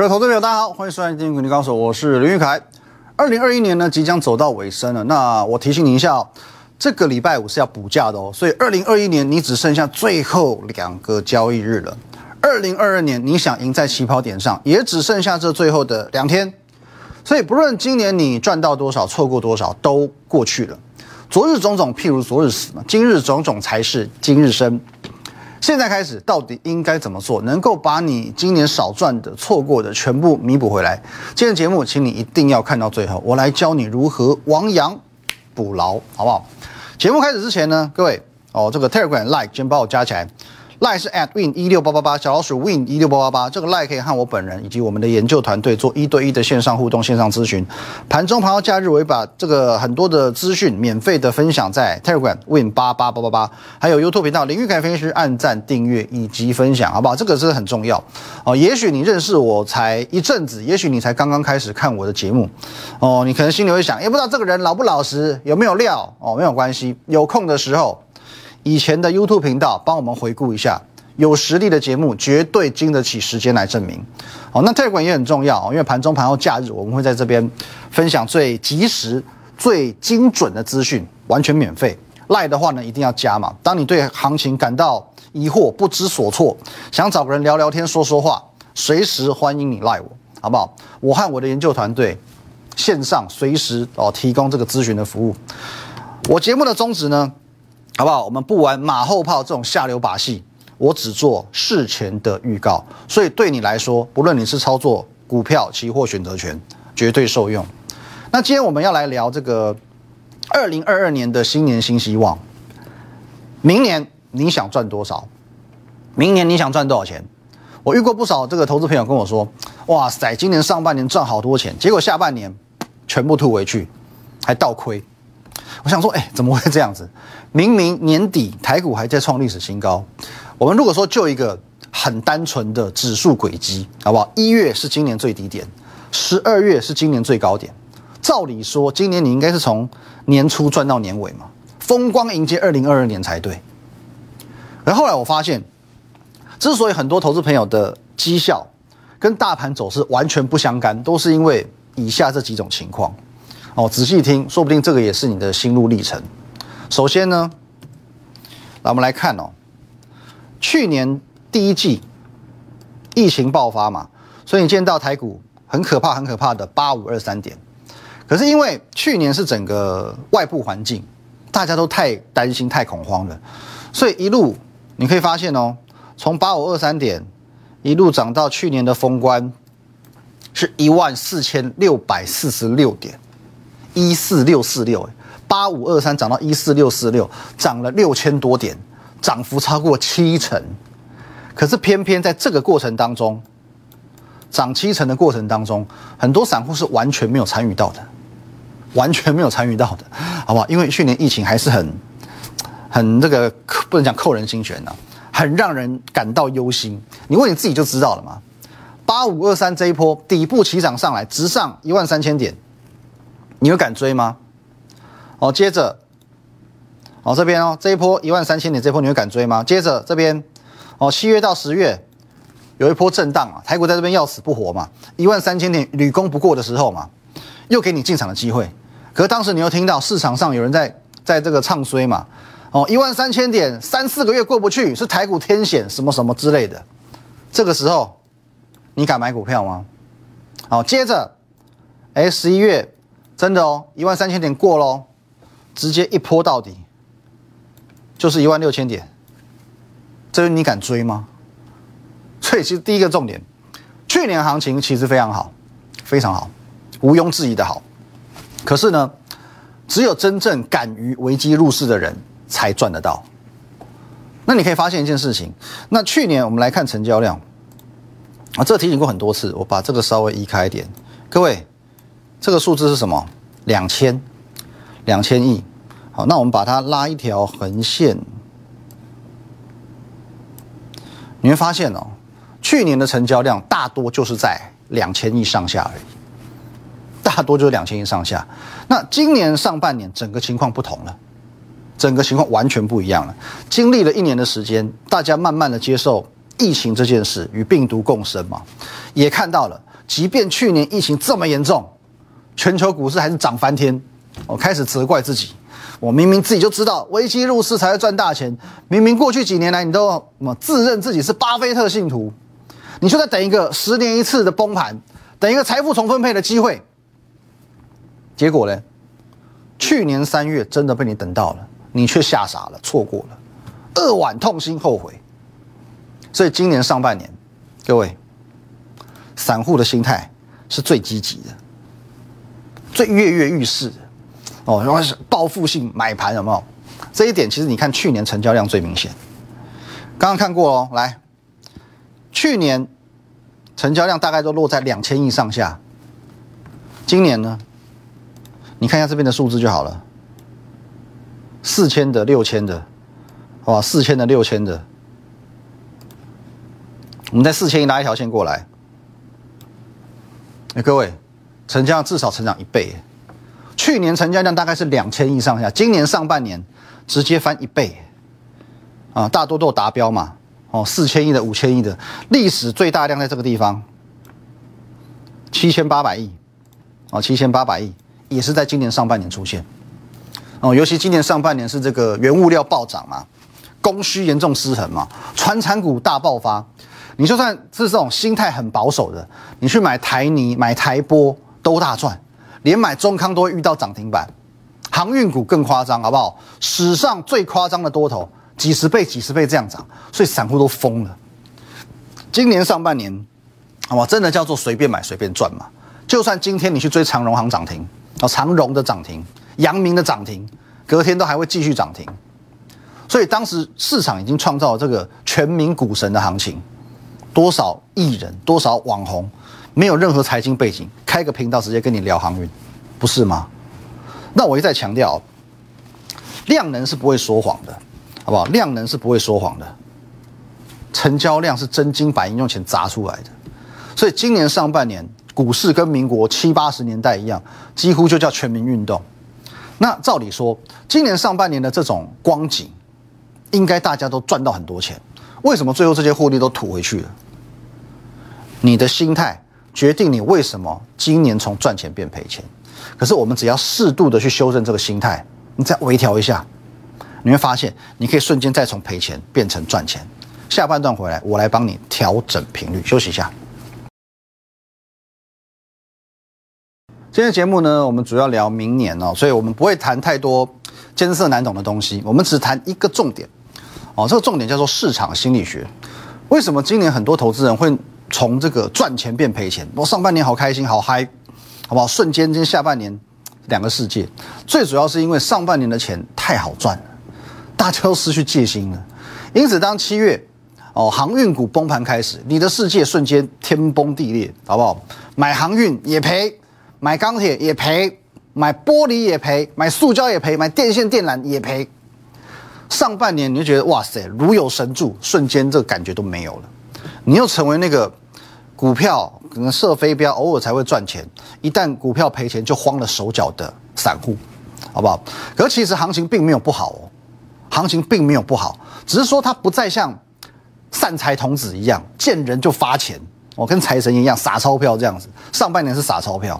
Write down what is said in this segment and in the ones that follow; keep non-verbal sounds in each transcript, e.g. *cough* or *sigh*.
各位投资朋友，大家好，欢迎收看《金股高手》，我是林玉凯。二零二一年呢，即将走到尾声了。那我提醒你一下哦，这个礼拜五是要补假的哦，所以二零二一年你只剩下最后两个交易日了。二零二二年你想赢在起跑点上，也只剩下这最后的两天。所以不论今年你赚到多少，错过多少，都过去了。昨日种种，譬如昨日死嘛，今日种种才是今日生。现在开始，到底应该怎么做，能够把你今年少赚的、错过的全部弥补回来？今天节目，请你一定要看到最后，我来教你如何亡羊补牢，好不好？节目开始之前呢，各位哦，这个 Telegram Like 先帮我加起来。赖是 at win 一六八八八，小老鼠 win 一六八八八，这个赖可以和我本人以及我们的研究团队做一对一的线上互动、线上咨询。盘中、盘后、假日，我会把这个很多的资讯免费的分享在 Telegram win 八八八八八，还有 YouTube 频道林玉凯分析师按赞、订阅以及分享，好不好？这个是很重要哦。也许你认识我才一阵子，也许你才刚刚开始看我的节目哦，你可能心里会想，也不知道这个人老不老实，有没有料哦？没有关系，有空的时候。以前的 YouTube 频道，帮我们回顾一下，有实力的节目绝对经得起时间来证明。好，那泰管也很重要因为盘中、盘后、假日，我们会在这边分享最及时、最精准的资讯，完全免费。赖的话呢，一定要加嘛。当你对行情感到疑惑、不知所措，想找个人聊聊天、说说话，随时欢迎你赖我，好不好？我和我的研究团队线上随时哦提供这个咨询的服务。我节目的宗旨呢？好不好？我们不玩马后炮这种下流把戏，我只做事前的预告，所以对你来说，不论你是操作股票、期货、选择权，绝对受用。那今天我们要来聊这个二零二二年的新年新希望。明年你想赚多少？明年你想赚多少钱？我遇过不少这个投资朋友跟我说：“哇塞，今年上半年赚好多钱，结果下半年全部吐回去，还倒亏。”我想说，哎，怎么会这样子？明明年底台股还在创历史新高，我们如果说就一个很单纯的指数轨迹，好不好？一月是今年最低点，十二月是今年最高点。照理说，今年你应该是从年初赚到年尾嘛，风光迎接二零二二年才对。而后来我发现，之所以很多投资朋友的绩效跟大盘走势完全不相干，都是因为以下这几种情况。哦，仔细听，说不定这个也是你的心路历程。首先呢，那我们来看哦，去年第一季疫情爆发嘛，所以你见到台股很可怕、很可怕的八五二三点。可是因为去年是整个外部环境，大家都太担心、太恐慌了，所以一路你可以发现哦，从八五二三点一路涨到去年的封关是一万四千六百四十六点。一四六四六，八五二三涨到一四六四六，涨了六千多点，涨幅超过七成。可是偏偏在这个过程当中，涨七成的过程当中，很多散户是完全没有参与到的，完全没有参与到的，好不好？因为去年疫情还是很很这个不能讲扣人心弦呐，很让人感到忧心。你问你自己就知道了嘛。八五二三这一波底部起涨上来，直上一万三千点。你会敢追吗？哦，接着，哦这边哦这一波一万三千点这波你会敢追吗？接着这边，哦七月到十月有一波震荡啊，台股在这边要死不活嘛，一万三千点屡攻不过的时候嘛，又给你进场的机会。可是当时你又听到市场上有人在在这个唱衰嘛，哦一万三千点三四个月过不去是台股天险什么什么之类的，这个时候你敢买股票吗？好，接着，哎十一月。真的哦，一万三千点过喽，直接一波到底，就是一万六千点，这你敢追吗？所以其实第一个重点，去年行情其实非常好，非常好，毋庸置疑的好。可是呢，只有真正敢于危机入市的人才赚得到。那你可以发现一件事情，那去年我们来看成交量，啊，这提醒过很多次，我把这个稍微移开一点，各位。这个数字是什么？两千，两千亿。好，那我们把它拉一条横线，你会发现哦，去年的成交量大多就是在两千亿上下而已，大多就是两千亿上下。那今年上半年整个情况不同了，整个情况完全不一样了。经历了一年的时间，大家慢慢的接受疫情这件事与病毒共生嘛，也看到了。即便去年疫情这么严重，全球股市还是涨翻天。我开始责怪自己，我明明自己就知道危机入市才会赚大钱，明明过去几年来你都自认自己是巴菲特信徒，你就在等一个十年一次的崩盘，等一个财富重分配的机会。结果呢？去年三月真的被你等到了，你却吓傻了，错过了，扼腕痛心后悔。所以今年上半年，各位，散户的心态是最积极的，最跃跃欲试。哦，然后是报复性买盘，有没有？这一点其实你看去年成交量最明显。刚刚看过哦，来，去年成交量大概都落在两千亿上下，今年呢？你看一下这边的数字就好了，四千的、六千的，好吧？四千的、六千的，我们在四千亿拉一条线过来。哎，各位，成交量至少成长一倍。去年成交量大概是两千亿上下，今年上半年直接翻一倍，啊，大多都达标嘛。哦，四千亿的、五千亿的，历史最大量在这个地方，七千八百亿，哦，七千八百亿。也是在今年上半年出现，哦，尤其今年上半年是这个原物料暴涨嘛，供需严重失衡嘛，船产股大爆发，你就算是这种心态很保守的，你去买台泥、买台玻都大赚，连买中康都会遇到涨停板，航运股更夸张，好不好？史上最夸张的多头，几十倍、几十倍这样涨，所以散户都疯了。今年上半年，哇，真的叫做随便买随便赚嘛，就算今天你去追长荣行涨停。哦，长荣的涨停，阳明的涨停，隔天都还会继续涨停，所以当时市场已经创造了这个全民股神的行情，多少艺人，多少网红，没有任何财经背景，开个频道直接跟你聊航运，不是吗？那我一再强调，量能是不会说谎的，好不好？量能是不会说谎的，成交量是真金白银用钱砸出来的，所以今年上半年。股市跟民国七八十年代一样，几乎就叫全民运动。那照理说，今年上半年的这种光景，应该大家都赚到很多钱。为什么最后这些获利都吐回去了？你的心态决定你为什么今年从赚钱变赔钱。可是我们只要适度的去修正这个心态，你再微调一下，你会发现你可以瞬间再从赔钱变成赚钱。下半段回来，我来帮你调整频率，休息一下。今天节目呢，我们主要聊明年哦，所以我们不会谈太多艰涩难懂的东西，我们只谈一个重点哦。这个重点叫做市场心理学。为什么今年很多投资人会从这个赚钱变赔钱？我上半年好开心，好嗨，好不好？瞬间跟下半年两个世界。最主要是因为上半年的钱太好赚了，大家都失去戒心了。因此，当七月哦航运股崩盘开始，你的世界瞬间天崩地裂，好不好？买航运也赔。买钢铁也赔，买玻璃也赔，买塑胶也赔，买电线电缆也赔。上半年你就觉得哇塞，如有神助，瞬间这个感觉都没有了。你又成为那个股票可能射飞镖，偶尔才会赚钱，一旦股票赔钱就慌了手脚的散户，好不好？可其实行情并没有不好哦，行情并没有不好，只是说它不再像散财童子一样见人就发钱，我跟财神一样撒钞票这样子。上半年是撒钞票。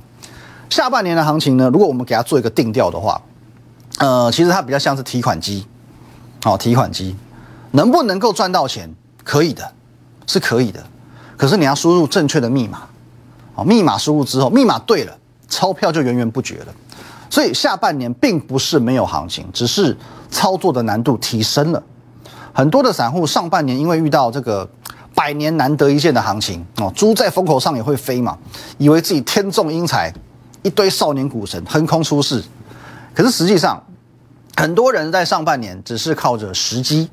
下半年的行情呢？如果我们给它做一个定调的话，呃，其实它比较像是提款机，好，提款机能不能够赚到钱？可以的，是可以的。可是你要输入正确的密码，哦，密码输入之后，密码对了，钞票就源源不绝了。所以下半年并不是没有行情，只是操作的难度提升了。很多的散户上半年因为遇到这个百年难得一见的行情哦，猪在风口上也会飞嘛，以为自己天纵英才。一堆少年股神横空出世，可是实际上，很多人在上半年只是靠着时机，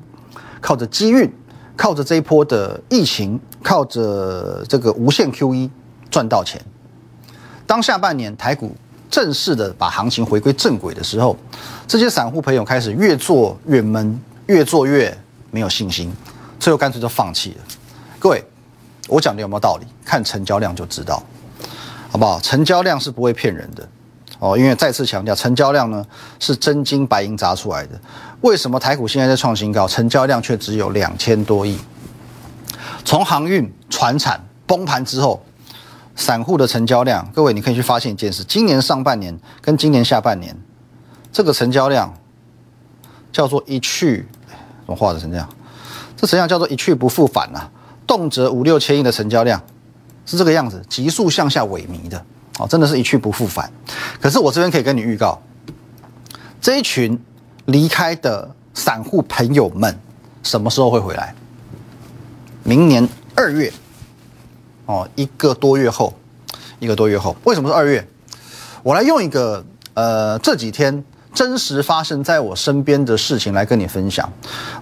靠着机运，靠着这一波的疫情，靠着这个无限 QE 赚到钱。当下半年台股正式的把行情回归正轨的时候，这些散户朋友开始越做越闷，越做越没有信心，最后干脆就放弃了。各位，我讲的有没有道理？看成交量就知道。好不好？成交量是不会骗人的哦，因为再次强调，成交量呢是真金白银砸出来的。为什么台股现在在创新高，成交量却只有两千多亿？从航运、船产崩盘之后，散户的成交量，各位你可以去发现一件事：今年上半年跟今年下半年，这个成交量叫做一去，怎么画的成这样？这成交量叫做一去不复返呐，动辄五六千亿的成交量是这个样子，急速向下萎靡的，哦，真的是一去不复返。可是我这边可以跟你预告，这一群离开的散户朋友们什么时候会回来？明年二月。哦，一个多月后，一个多月后，为什么是二月？我来用一个呃这几天真实发生在我身边的事情来跟你分享。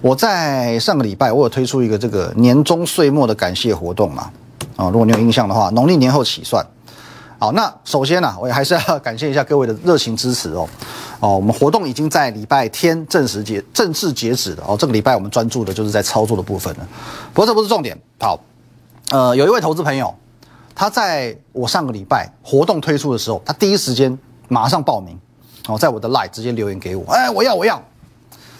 我在上个礼拜，我有推出一个这个年终岁末的感谢活动嘛？啊，如果你有印象的话，农历年后起算。好，那首先呢，我也还是要感谢一下各位的热情支持哦。哦，我们活动已经在礼拜天正式截正式截止了哦。这个礼拜我们专注的就是在操作的部分了。不过这不是重点，好。呃，有一位投资朋友，他在我上个礼拜活动推出的时候，他第一时间马上报名，哦，在我的 line 直接留言给我，哎，我要我要。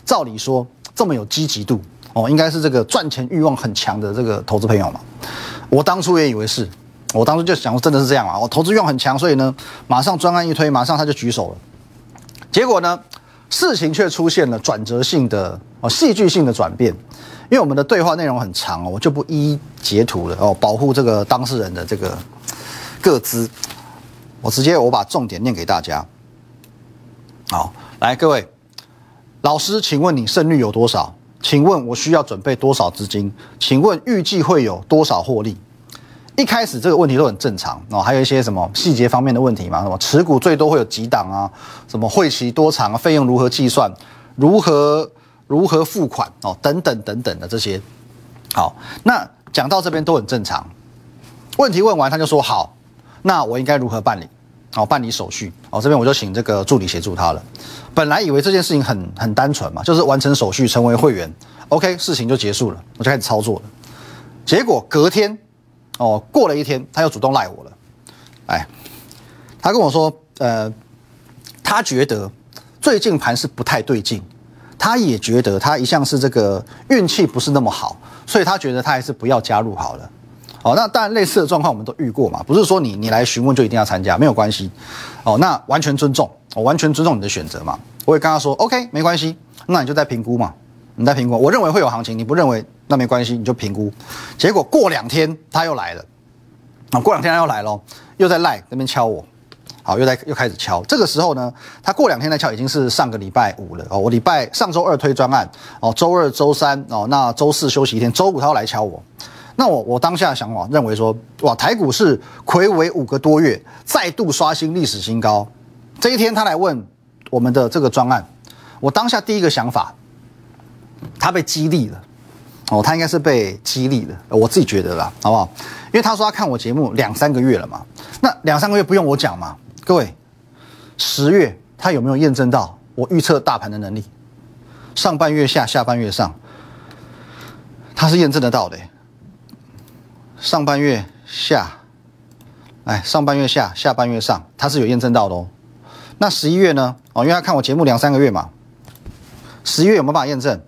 照理说这么有积极度，哦，应该是这个赚钱欲望很强的这个投资朋友嘛。我当初也以为是，我当初就想说真的是这样啊，我投资欲望很强，所以呢，马上专案一推，马上他就举手了。结果呢，事情却出现了转折性的哦，戏剧性的转变。因为我们的对话内容很长哦，我就不一一截图了哦，保护这个当事人的这个各资，我直接我把重点念给大家。好，来各位老师，请问你胜率有多少？请问我需要准备多少资金？请问预计会有多少获利？一开始这个问题都很正常哦，还有一些什么细节方面的问题嘛？什么持股最多会有几档啊？什么会期多长啊？费用如何计算？如何？如何付款哦？等等等等的这些，好，那讲到这边都很正常。问题问完，他就说好，那我应该如何办理？好，办理手续哦。这边我就请这个助理协助他了。本来以为这件事情很很单纯嘛，就是完成手续成为会员，OK，事情就结束了，我就开始操作了。结果隔天哦，过了一天，他又主动赖我了。哎，他跟我说，呃，他觉得最近盘是不太对劲。他也觉得他一向是这个运气不是那么好，所以他觉得他还是不要加入好了。哦，那当然类似的状况我们都遇过嘛，不是说你你来询问就一定要参加，没有关系。哦，那完全尊重，我完全尊重你的选择嘛。我也跟他说，OK，没关系，那你就在评估嘛，你在评估。我认为会有行情，你不认为那没关系，你就评估。结果过两天他又来了，啊，过两天他又来了，又在赖那边敲我。好，又在又开始敲。这个时候呢，他过两天再敲，已经是上个礼拜五了哦。我礼拜上周二推专案哦，周二、周三哦，那周四休息一天，周五他又来敲我。那我我当下想法认为说，哇，台股是魁违五个多月，再度刷新历史新高。这一天他来问我们的这个专案，我当下第一个想法，他被激励了哦，他应该是被激励的，我自己觉得啦，好不好？因为他说他看我节目两三个月了嘛，那两三个月不用我讲嘛。各位，十月他有没有验证到我预测大盘的能力？上半月下，下半月上，他是验证得到的。上半月下，哎，上半月下，下半月上，他是有验证到的哦。那十一月呢？哦，因为他看我节目两三个月嘛，十一月有没有办法验证？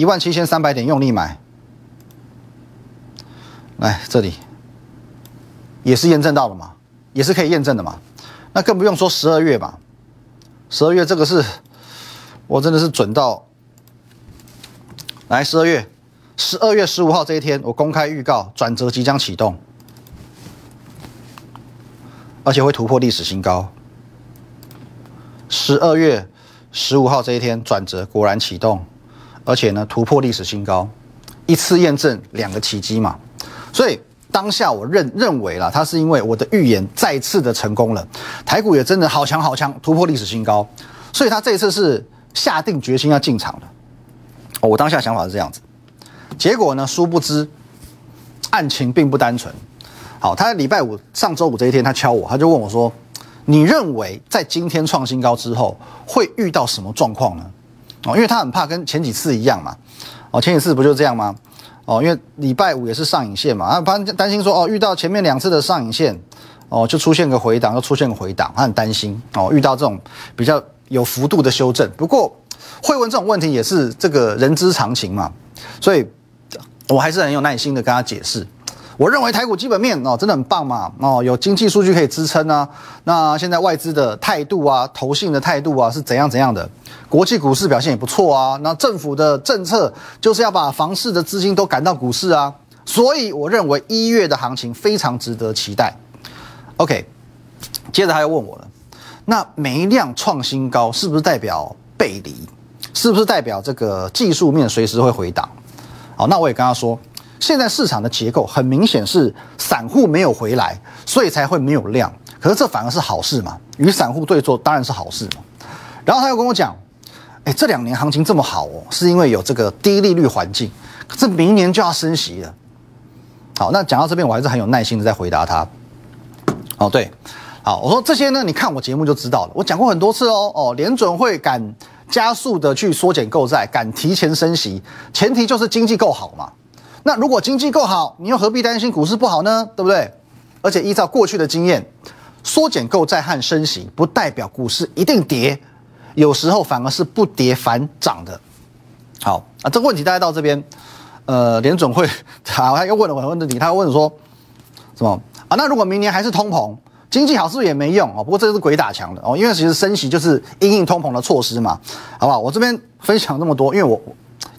一万七千三百点用力买，来这里也是验证到了嘛，也是可以验证的嘛。那更不用说十二月嘛，十二月这个是，我真的是准到，来十二月，十二月十五号这一天，我公开预告转折即将启动，而且会突破历史新高。十二月十五号这一天转折果然启动，而且呢突破历史新高，一次验证两个奇迹嘛，所以。当下我认认为啦，它是因为我的预言再次的成功了，台股也真的好强好强，突破历史新高，所以他这一次是下定决心要进场的。哦，我当下想法是这样子，结果呢，殊不知案情并不单纯。好，他礼拜五上周五这一天，他敲我，他就问我说：“你认为在今天创新高之后会遇到什么状况呢？”哦，因为他很怕跟前几次一样嘛。哦，前几次不就这样吗？哦，因为礼拜五也是上影线嘛，他担担心说哦，遇到前面两次的上影线，哦，就出现个回档，又出现个回档，他很担心哦，遇到这种比较有幅度的修正。不过会问这种问题也是这个人之常情嘛，所以我还是很有耐心的跟他解释。我认为台股基本面哦真的很棒嘛哦，有经济数据可以支撑啊。那现在外资的态度啊，投信的态度啊是怎样怎样的？国际股市表现也不错啊。那政府的政策就是要把房市的资金都赶到股市啊。所以我认为一月的行情非常值得期待。OK，接着他又问我了，那每一量创新高是不是代表背离？是不是代表这个技术面随时会回档？好，那我也跟他说。现在市场的结构很明显是散户没有回来，所以才会没有量。可是这反而是好事嘛？与散户对坐当然是好事嘛。然后他又跟我讲，哎，这两年行情这么好哦，是因为有这个低利率环境，可是明年就要升息了。好，那讲到这边，我还是很有耐心的在回答他。哦，对，好，我说这些呢，你看我节目就知道了。我讲过很多次哦，哦，联准会敢加速的去缩减购债，敢提前升息，前提就是经济够好嘛。那如果经济够好，你又何必担心股市不好呢？对不对？而且依照过去的经验，缩减购债和升息不代表股市一定跌，有时候反而是不跌反涨的。好啊，这个问题大家到这边，呃，联准会好，*laughs* 他又问了我问题，他问说什么啊？那如果明年还是通膨，经济好是不是也没用哦？不过这是鬼打墙的哦，因为其实升息就是因应通膨的措施嘛，好不好？我这边分享这么多，因为我。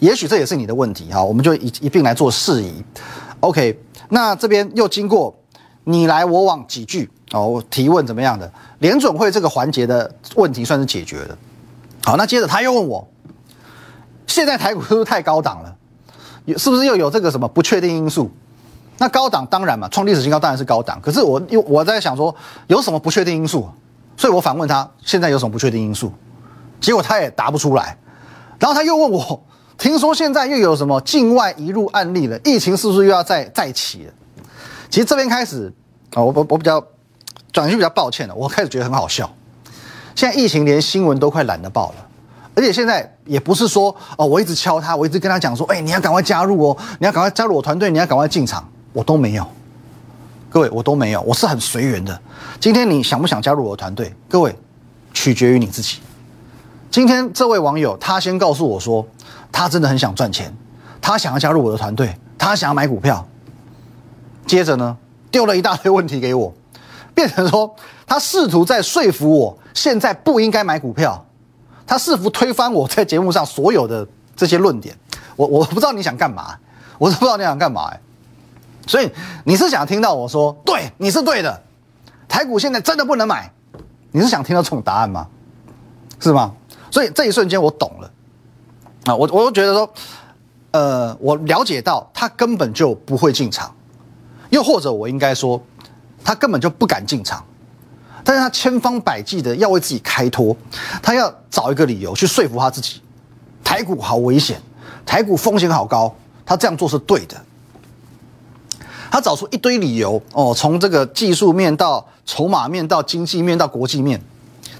也许这也是你的问题哈，我们就一一并来做事宜。OK，那这边又经过你来我往几句哦，提问怎么样的？联准会这个环节的问题算是解决了。好，那接着他又问我，现在台股是不是太高档了？有是不是又有这个什么不确定因素？那高档当然嘛，创历史新高当然是高档。可是我又我在想说，有什么不确定因素？所以我反问他，现在有什么不确定因素？结果他也答不出来。然后他又问我。听说现在又有什么境外移入案例了？疫情是不是又要再再起了？其实这边开始啊，我我我比较转型比较抱歉了，我开始觉得很好笑。现在疫情连新闻都快懒得报了，而且现在也不是说哦，我一直敲他，我一直跟他讲说，哎，你要赶快加入哦，你要赶快加入我团队，你要赶快进场，我都没有。各位，我都没有，我是很随缘的。今天你想不想加入我的团队？各位，取决于你自己。今天这位网友他先告诉我说。他真的很想赚钱，他想要加入我的团队，他想要买股票。接着呢，丢了一大堆问题给我，变成说他试图在说服我，现在不应该买股票。他试图推翻我 *laughs* 在节目上所有的这些论点。我我不知道你想干嘛，我都不知道你想干嘛哎。所以你是想听到我说对，你是对的，台股现在真的不能买，你是想听到这种答案吗？是吗？所以这一瞬间我懂了。啊，我我觉得说，呃，我了解到他根本就不会进场，又或者我应该说，他根本就不敢进场，但是他千方百计的要为自己开脱，他要找一个理由去说服他自己，台股好危险，台股风险好高，他这样做是对的，他找出一堆理由哦，从这个技术面到筹码面到经济面到国际面，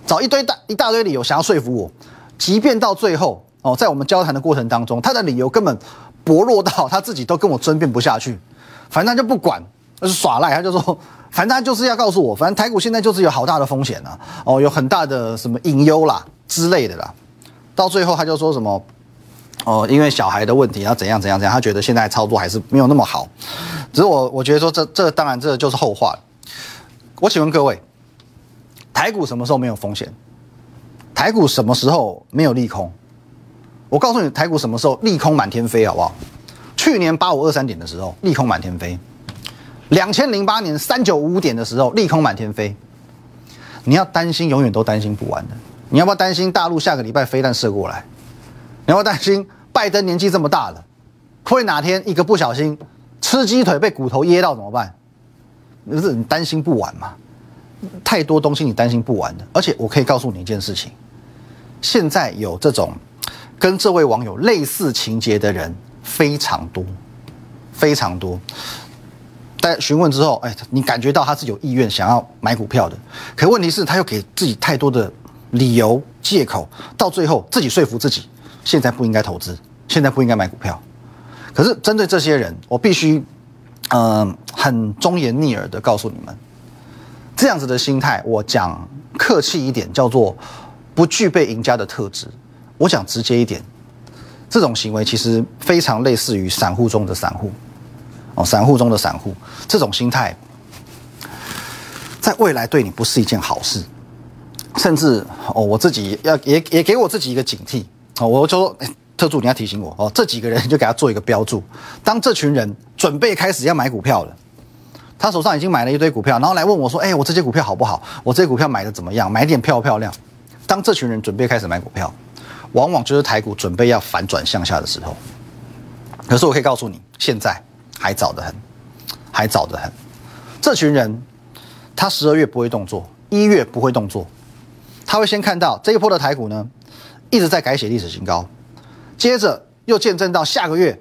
找一堆大一大堆理由想要说服我，即便到最后。哦，在我们交谈的过程当中，他的理由根本薄弱到他自己都跟我争辩不下去，反正他就不管，那是耍赖。他就说，反正他就是要告诉我，反正台股现在就是有好大的风险啊，哦，有很大的什么隐忧啦之类的啦。到最后他就说什么，哦，因为小孩的问题要怎样怎样怎样，他觉得现在操作还是没有那么好。只是我我觉得说这这当然这就是后话。我请问各位，台股什么时候没有风险？台股什么时候没有利空？我告诉你，台股什么时候利空满天飞，好不好？去年八五二三点的时候，利空满天飞；两千零八年三九五五点的时候，利空满天飞。你要担心，永远都担心不完的。你要不要担心大陆下个礼拜飞弹射过来？你要不要担心拜登年纪这么大了，会哪天一个不小心吃鸡腿被骨头噎到怎么办？是你担心不完嘛？太多东西你担心不完的。而且我可以告诉你一件事情，现在有这种。跟这位网友类似情节的人非常多，非常多。在询问之后，哎，你感觉到他是有意愿想要买股票的，可问题是他又给自己太多的理由借口，到最后自己说服自己，现在不应该投资，现在不应该买股票。可是针对这些人，我必须，嗯，很忠言逆耳的告诉你们，这样子的心态，我讲客气一点，叫做不具备赢家的特质。我讲直接一点，这种行为其实非常类似于散户中的散户。哦，散户中的散户，这种心态，在未来对你不是一件好事，甚至哦，我自己要也也给我自己一个警惕哦，我就说，特助你要提醒我哦，这几个人就给他做一个标注，当这群人准备开始要买股票了，他手上已经买了一堆股票，然后来问我说，哎，我这些股票好不好？我这些股票买的怎么样？买点漂不漂亮？当这群人准备开始买股票，往往就是台股准备要反转向下的时候。可是我可以告诉你，现在还早得很，还早得很。这群人，他十二月不会动作，一月不会动作，他会先看到这一波的台股呢，一直在改写历史新高，接着又见证到下个月，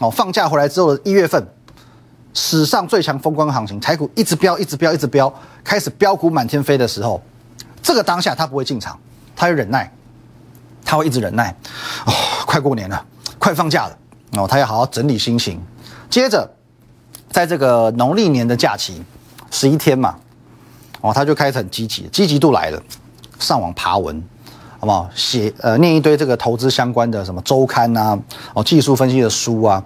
哦，放假回来之后的一月份，史上最强风光行情，台股一直飙，一直飙，一直飙，开始飙股满天飞的时候，这个当下他不会进场，他会忍耐，他会一直忍耐。哦，快过年了，快放假了。哦，他要好好整理心情，接着，在这个农历年的假期，十一天嘛，哦，他就开始很积极，积极度来了，上网爬文，好不好？写呃，念一堆这个投资相关的什么周刊呐，哦，技术分析的书啊。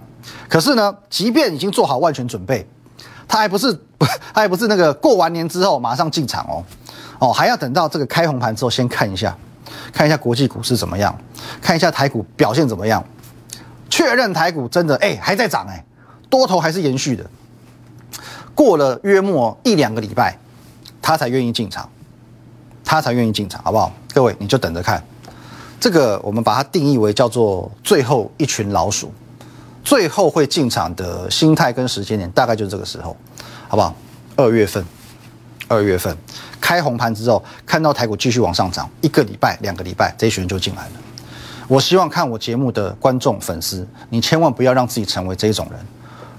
可是呢，即便已经做好万全准备，他还不是，*laughs* 他还不是那个过完年之后马上进场哦，哦，还要等到这个开红盘之后，先看一下，看一下国际股市怎么样，看一下台股表现怎么样。确认台股真的哎还在涨哎，多头还是延续的。过了约莫一两个礼拜，他才愿意进场，他才愿意进场，好不好？各位你就等着看。这个我们把它定义为叫做最后一群老鼠，最后会进场的心态跟时间点大概就是这个时候，好不好？二月份，二月份开红盘之后，看到台股继续往上涨，一个礼拜、两个礼拜，这一群人就进来了。我希望看我节目的观众粉丝，你千万不要让自己成为这种人。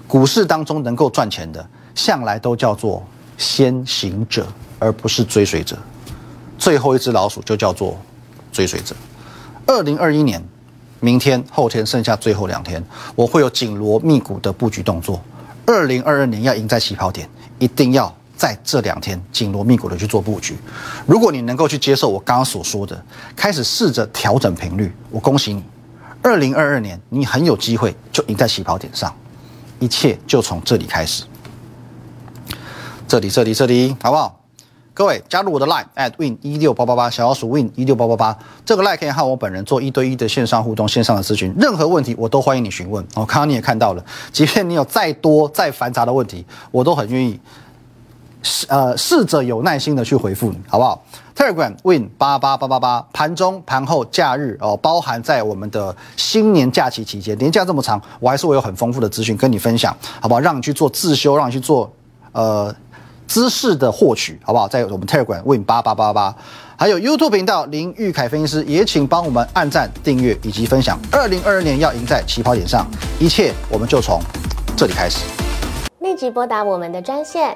股市当中能够赚钱的，向来都叫做先行者，而不是追随者。最后一只老鼠就叫做追随者。二零二一年，明天、后天剩下最后两天，我会有紧锣密鼓的布局动作。二零二二年要赢在起跑点，一定要。在这两天紧锣密鼓的去做布局，如果你能够去接受我刚刚所说的，开始试着调整频率，我恭喜你，二零二二年你很有机会就赢在起跑点上，一切就从这里开始，这里这里这里好不好？各位加入我的 line at win 一六八八八小老鼠 win 一六八八八，这个 line 可以和我本人做一对一的线上互动、线上的咨询，任何问题我都欢迎你询问。哦，刚刚你也看到了，即便你有再多再繁杂的问题，我都很愿意。试呃，试着有耐心的去回复你，好不好？Telegram Win 八八八八八，盘中、盘后、假日哦，包含在我们的新年假期期间，年假这么长，我还是会有很丰富的资讯跟你分享，好不好？让你去做自修，让你去做呃知识的获取，好不好？在我们 Telegram Win 八八八八，还有 YouTube 频道林玉凯分析师，也请帮我们按赞、订阅以及分享。二零二二年要赢在起跑点上，一切我们就从这里开始。立即拨打我们的专线。